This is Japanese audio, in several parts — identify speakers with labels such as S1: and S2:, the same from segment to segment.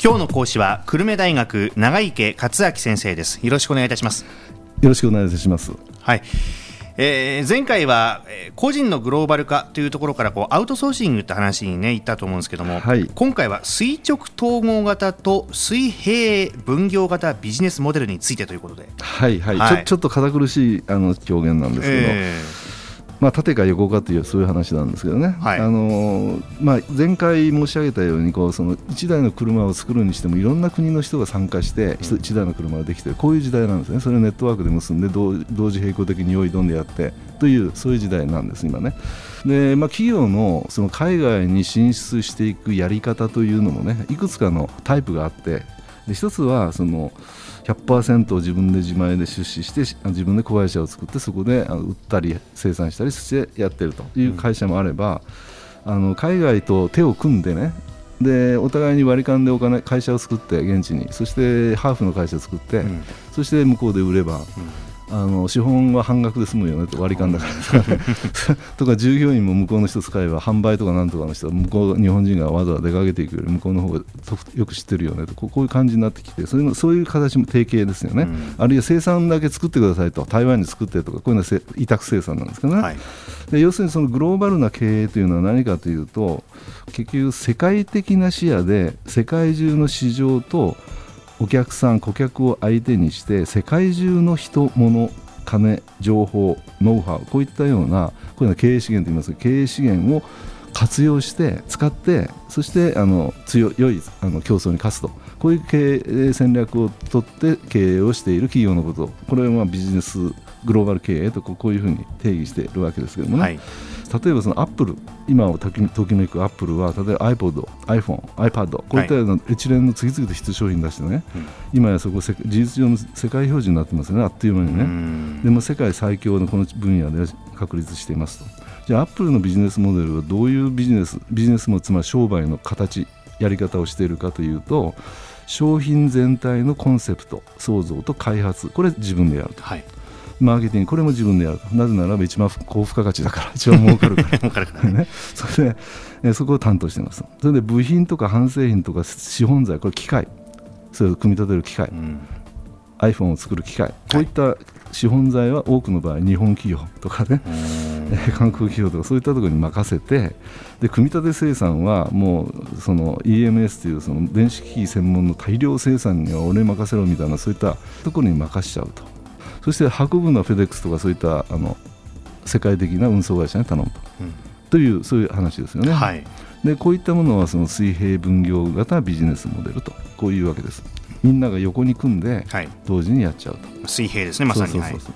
S1: 今日の講師は久留米大学長池克明先生です。よろしくお願いいたします。
S2: よろしくお願いいたします。
S1: はい。えー、前回は、えー、個人のグローバル化というところからこうアウトソーシングって話にね言ったと思うんですけども、はい、今回は垂直統合型と水平分業型ビジネスモデルについてということで。
S2: はいはい、はい、ちょちょっと堅苦しいあの表現なんですけど、えーまあ、縦か横かというそういう話なんですけどね、はい、あのまあ、前回申し上げたようにこうその1台の車を作るにしてもいろんな国の人が参加して1台の車ができてこういう時代なんですね。それをネットワークで結んで同時並行的に用意どんでやってというそういう時代なんです今ね。でまあ、企業のその海外に進出していくやり方というのもねいくつかのタイプがあってで一つはその100%を自分で自前で出資して自分で子会社を作ってそこで売ったり生産したりしてやってるという会社もあれば、うん、あの海外と手を組んでねでお互いに割り勘でお金会社を作って現地にそしてハーフの会社を作って、うん、そして向こうで売れば、うんあの資本は半額で済むよねと割り勘だからとか従業員も向こうの人使えば販売とかなんとかの人は向こう日本人がわざわざ出かけていくより向こうの方がよく知ってるよねと。こういう感じになってきてそういうそういう形も提携ですよね、うん、あるいは生産だけ作ってくださいと。台湾に作ってとかこういうのは委託生産なんですけどね、はい、で要するにそのグローバルな経営というのは何かというと結局世界的な視野で世界中の市場とお客さん顧客を相手にして世界中の人物金情報ノウハウこういったようなこういうのは経営資源といいますが経営資源を活用して使ってそしてあの強いあの競争に勝つと。こういう経営戦略を取って経営をしている企業のこと。これはまあビジネスグローバル経営とこういうふうに定義しているわけですけどもね、はい、例えばそのアップル今をときめくアップルは例えば iPod、iPhone、iPad こういったような一連の次々とヒット商品出してね、はい、今やそこ事実上の世界標準になってますね。あっという間にね。でも世界最強のこの分野で確立していますと。じゃあアップルのビジネスモデルはどういうビジネスビジネスもつまり商売の形やり方をしているかというと商品全体のコンセプト創造と開発これ自分でやると、はい、マーケティングこれも自分でやると。なぜならば一番高付加価値だから 一番儲かるから。儲かるからね。それで、えそこを担当してます。それで部品とか半製品とか資本材これ機械。それを組み立てる機械、うん、iPhone を作る機械。こういった資本材は多くの場合日本企業とかね、韓国企業とかそういったところに任せてで組み立て生産はもうその EMS というその電子機器専門の大量生産には俺任せろみたいなそういったところに任しちゃうとそして運ぶのはフェデックスとかそういったあの世界的な運送会社に頼むと、うん、というそういう話ですよね。はい、でこういったものはその水平分業型ビジネスモデルとこういうわけです。みんなが横に組んで同時にやっちゃうと。
S1: はい、水平ですねまさに。そうそうそう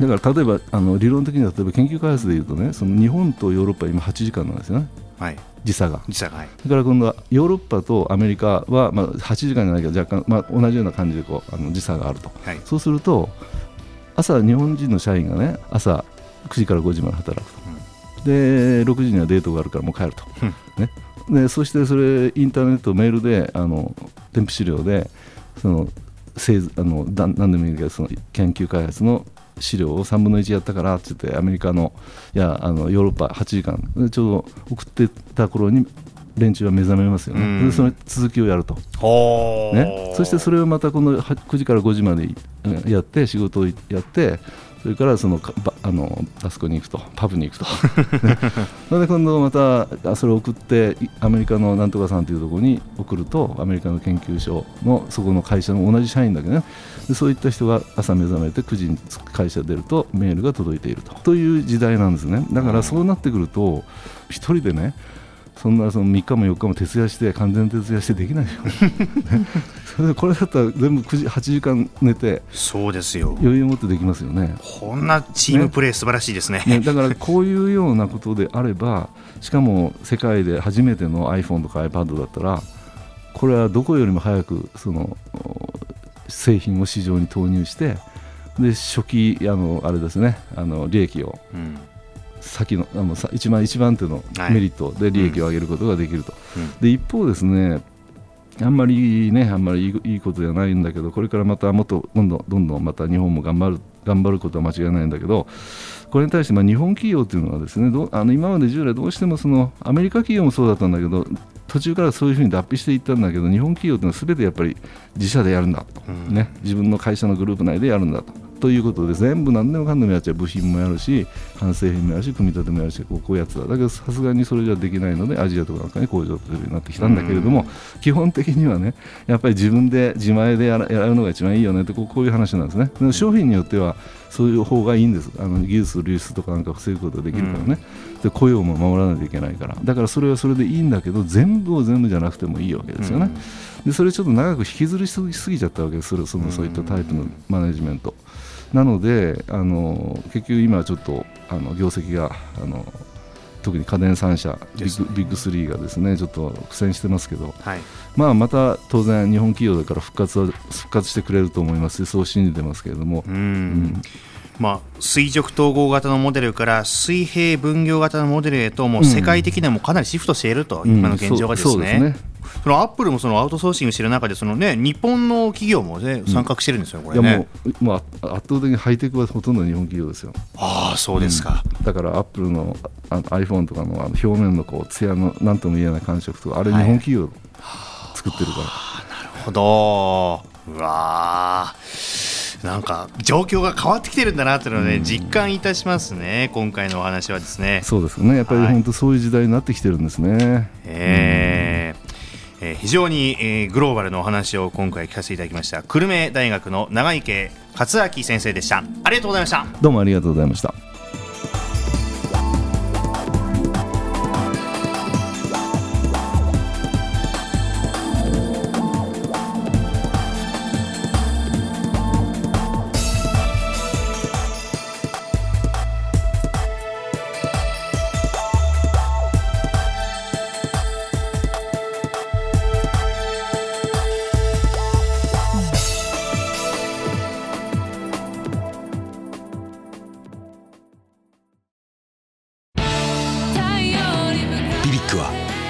S2: だから例えばあの理論的には例えば研究開発でいうとねその日本とヨーロッパは今8時間なんですよね。はい、時差が。時差がはい、だから今度はヨーロッパとアメリカは、まあ、8時間じゃないけど若干、まあ、同じような感じでこうあの時差があると、はい、そうすると朝日本人の社員がね朝9時から5時まで働くと、うん、で6時にはデートがあるからもう帰ると、うん、ね、でそしてそれインターネットメールであの添付資料でそのあの何でもいいけどその研究開発の資料を3分の1やったからって言ってアメリカのいやあのヨーロッパ8時間。ちょうど送ってた頃に連中は目覚めますよね、でその続きをやると、ね、そしてそれをまたこの9時から5時までやって仕事をやってそれからそのあのあそこに行くとパブに行くと。それで今度またそれを送ってアメリカのなんとかさんというところに送るとアメリカの研究所のそこの会社の同じ社員だけね。でそういった人が朝目覚めて9時に会社出るとメールが届いていると。という時代なんですね。だからそうなってくると1人でねそんなその3日も4日も徹夜して完全徹夜してできないよ。それでこれだったら全部9時8時間寝て
S1: そうですよ。
S2: 余裕を持ってできますよね。
S1: こんなチームプレー、ね、素晴らしいですね、ね、
S2: だからこういうようなことであればしかも世界で初めての iPhone とか iPad だったらこれはどこよりも早くその製品を市場に投入してで初期あのあれですねあの利益を先のあの一番一番手のメリットで利益を上げることができると、はいうん、で一方ですねあんまりねあんまりいいことじゃないんだけどこれからまたもっとどんどんどんどんまた日本も頑張る頑張ることは間違いないんだけどこれに対してまあ日本企業というのはですねどあの今まで従来どうしてもそのアメリカ企業もそうだったんだけど途中からそういうふうに脱皮していったんだけど日本企業というのはすべてやっぱり自社でやるんだと、うん、ね、自分の会社のグループ内でやるんだと。ということで全部何でもかんでもやっちゃう部品もやるし完成品もやるし組み立てもやるしこうやつだだけどさすがにそれじゃできないのでアジアとかなんかに工場を作るようになってきたんだけれども、うん、基本的にはねやっぱり自分で自前でやるのが一番いいよねってこうこういう話なんですね。商品によってはそういう方がいいんです。あの技術流出とかなんか防ぐことができるからね、うん、で雇用も守らないといけないから。だからそれはそれでいいんだけど全部を全部じゃなくてもいいわけですよね、うん、でそれちょっと長く引きずりすぎちゃったわけですそのそういったタイプのマネジメント。なのであの結局今ちょっとあの業績があの特に家電3社、ビッグビッグ3がですねちょっと苦戦してますけど、はい、まあ、また当然、日本企業だから復活は復活してくれると思いますしそう信じてますけれども。うん、うん。
S1: まあ、垂直統合型のモデルから水平分業型のモデルへともう世界的にはもかなりシフトしていると、うん、今の現状がですね。うん、そそのアップルもそのアウトソーシングしている中でその、ね、日本の企業も、ね、参画してるんですよ、これ、ね、いやも
S2: う、まあ、圧倒的にハイテクはほとんど日本企業ですよ。
S1: ああそうですか、
S2: うん、だからアップルのあの iPhone とかのあの表面のこう艶のなんとも言えない感触とかあれ日本企業作ってるから。
S1: はい、なるほど。うわなんか状況が変わってきてるんだなというのをね、実感いたしますね、今回のお話はですね。
S2: そうですね、やっぱり本当そういう時代になってきてるんですね。はい、
S1: えーえー、非常に、えー、グローバルのお話を今回聞かせていただきました。久留米大学の長池克明先生でした。ありがとうございました。
S2: どうもありがとうございました。